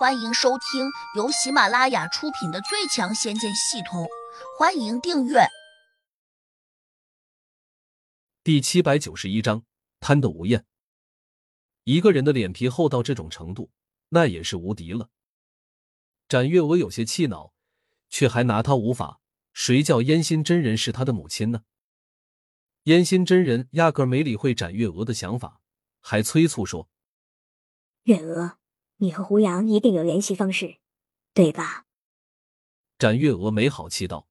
欢迎收听由喜马拉雅出品的《最强仙剑系统》，欢迎订阅。第七百九十一章，贪得无厌。一个人的脸皮厚到这种程度，那也是无敌了。展月娥有些气恼，却还拿他无法。谁叫烟心真人是他的母亲呢？烟心真人压根没理会展月娥的想法，还催促说：“月娥。”你和胡杨一定有联系方式，对吧？展月娥没好气道：“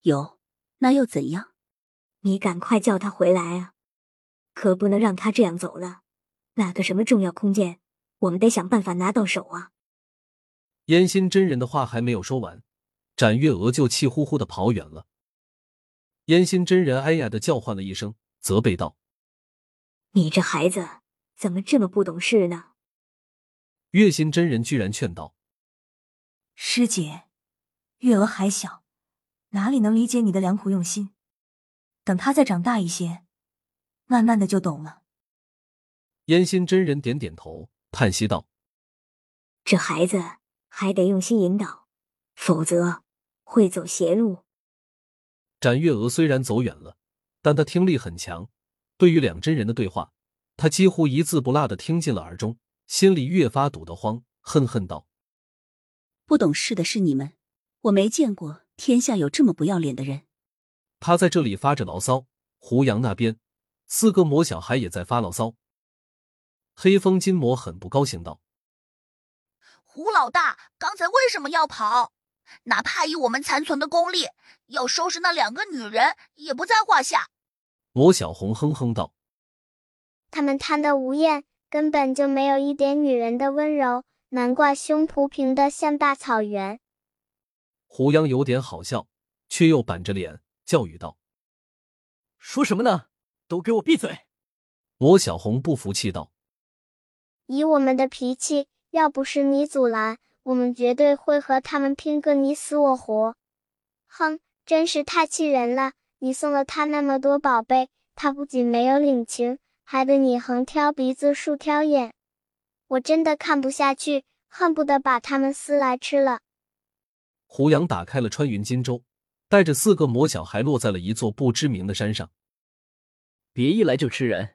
有，那又怎样？你赶快叫他回来啊！可不能让他这样走了。那个什么重要空间，我们得想办法拿到手啊！”燕心真人的话还没有说完，展月娥就气呼呼的跑远了。燕心真人哎呀的叫唤了一声，责备道：“你这孩子怎么这么不懂事呢？”月心真人居然劝道：“师姐，月娥还小，哪里能理解你的良苦用心？等她再长大一些，慢慢的就懂了。”烟心真人点点头，叹息道：“这孩子还得用心引导，否则会走邪路。”展月娥虽然走远了，但她听力很强，对于两真人的对话，她几乎一字不落的听进了耳中。心里越发堵得慌，恨恨道：“不懂事的是你们，我没见过天下有这么不要脸的人。”他在这里发着牢骚，胡杨那边四个魔小孩也在发牢骚。黑风金魔很不高兴道：“胡老大，刚才为什么要跑？哪怕以我们残存的功力，要收拾那两个女人也不在话下。”魔小红哼哼道：“他们贪得无厌。”根本就没有一点女人的温柔，难怪胸脯平的像大草原。胡杨有点好笑，却又板着脸教育道：“说什么呢？都给我闭嘴！”罗小红不服气道：“以我们的脾气，要不是你阻拦，我们绝对会和他们拼个你死我活。哼，真是太气人了！你送了他那么多宝贝，他不仅没有领情。”还得你横挑鼻子竖挑眼，我真的看不下去，恨不得把他们撕来吃了。胡杨打开了穿云金舟，带着四个魔小孩落在了一座不知名的山上。别一来就吃人，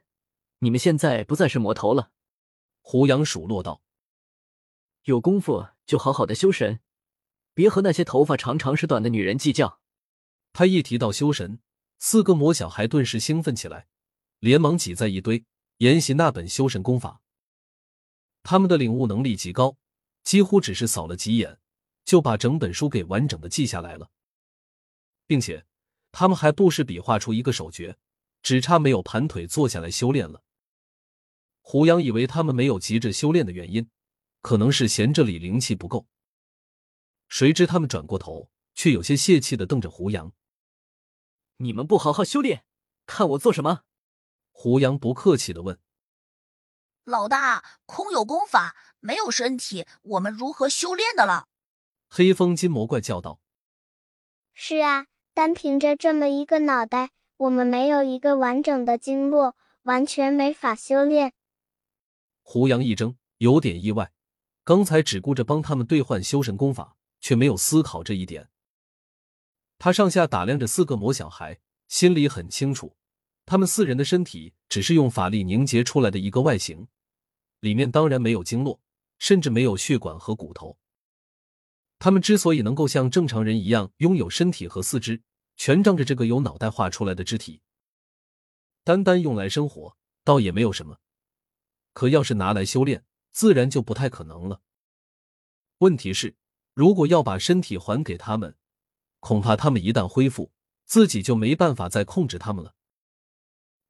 你们现在不再是魔头了。胡杨数落道：“有功夫就好好的修神，别和那些头发长长是短的女人计较。”他一提到修神，四个魔小孩顿时兴奋起来。连忙挤在一堆，研习那本修神功法。他们的领悟能力极高，几乎只是扫了几眼，就把整本书给完整的记下来了，并且他们还不时比划出一个手诀，只差没有盘腿坐下来修炼了。胡杨以为他们没有急着修炼的原因，可能是嫌这里灵气不够，谁知他们转过头，却有些泄气的瞪着胡杨：“你们不好好修炼，看我做什么？”胡杨不客气的问：“老大，空有功法，没有身体，我们如何修炼的了？”黑风金魔怪叫道：“是啊，单凭着这么一个脑袋，我们没有一个完整的经络，完全没法修炼。”胡杨一怔，有点意外，刚才只顾着帮他们兑换修神功法，却没有思考这一点。他上下打量着四个魔小孩，心里很清楚。他们四人的身体只是用法力凝结出来的一个外形，里面当然没有经络，甚至没有血管和骨头。他们之所以能够像正常人一样拥有身体和四肢，全仗着这个由脑袋画出来的肢体。单单用来生活，倒也没有什么；可要是拿来修炼，自然就不太可能了。问题是，如果要把身体还给他们，恐怕他们一旦恢复，自己就没办法再控制他们了。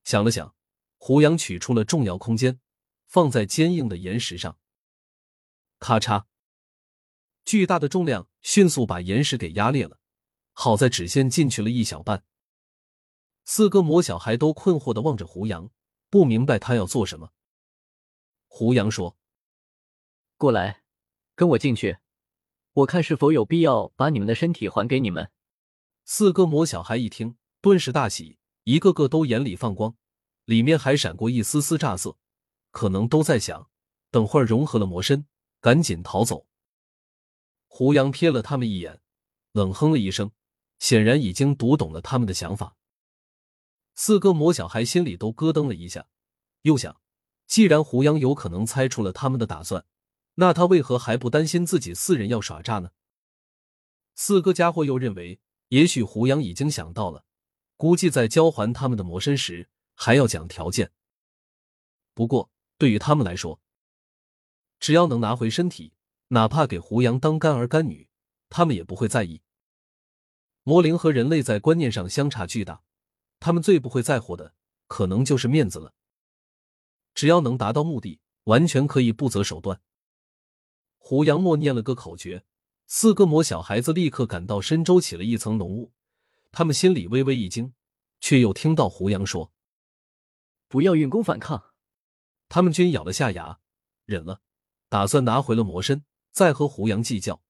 想了想，胡杨取出了重要空间，放在坚硬的岩石上。咔嚓，巨大的重量迅速把岩石给压裂了。好在只陷进去了一小半。四个魔小孩都困惑的望着胡杨，不明白他要做什么。胡杨说：“过来，跟我进去，我看是否有必要把你们的身体还给你们。”四个魔小孩一听，顿时大喜。一个个都眼里放光，里面还闪过一丝丝乍色，可能都在想：等会儿融合了魔身，赶紧逃走。胡杨瞥了他们一眼，冷哼了一声，显然已经读懂了他们的想法。四个魔小孩心里都咯噔了一下，又想：既然胡杨有可能猜出了他们的打算，那他为何还不担心自己四人要耍诈呢？四个家伙又认为，也许胡杨已经想到了，估计在交还他们的魔身时还要讲条件。不过对于他们来说，只要能拿回身体，哪怕给胡杨当干儿干女，他们也不会在意。魔灵和人类在观念上相差巨大。他们最不会在乎的，可能就是面子了。只要能达到目的，完全可以不择手段。胡杨默念了个口诀，四个魔小孩子立刻感到身周起了一层浓雾，他们心里微微一惊，却又听到胡杨说：“不要运功反抗。”他们均咬了下牙，忍了，打算拿回了魔身，再和胡杨计较。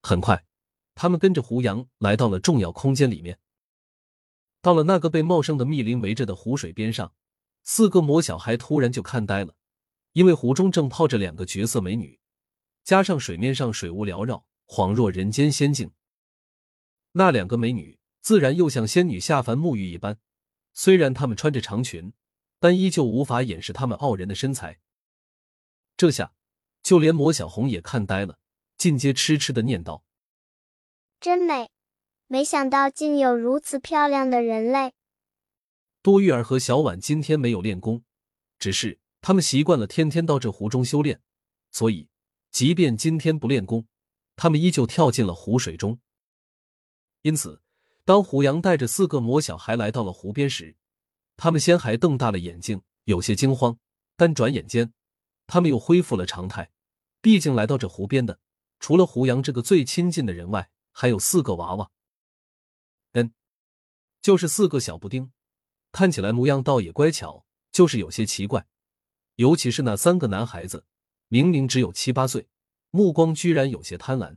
很快，他们跟着胡杨来到了重要空间里面。到了那个被茂盛的密林围着的湖水边上，四个魔小孩突然就看呆了，因为湖中正泡着两个绝色美女，加上水面上水雾缭绕，恍若人间仙境。那两个美女自然又像仙女下凡沐浴一般，虽然她们穿着长裙，但依旧无法掩饰她们傲人的身材。这下，就连魔小红也看呆了，尽皆痴痴的念道：“真美。”没想到竟有如此漂亮的人类。多玉儿和小婉今天没有练功，只是他们习惯了天天到这湖中修炼，所以即便今天不练功，他们依旧跳进了湖水中。因此，当胡杨带着四个魔小孩来到了湖边时，他们先还瞪大了眼睛，有些惊慌，但转眼间，他们又恢复了常态。毕竟来到这湖边的，除了胡杨这个最亲近的人外，还有四个娃娃。嗯，就是四个小布丁，看起来模样倒也乖巧，就是有些奇怪。尤其是那三个男孩子，明明只有七八岁，目光居然有些贪婪。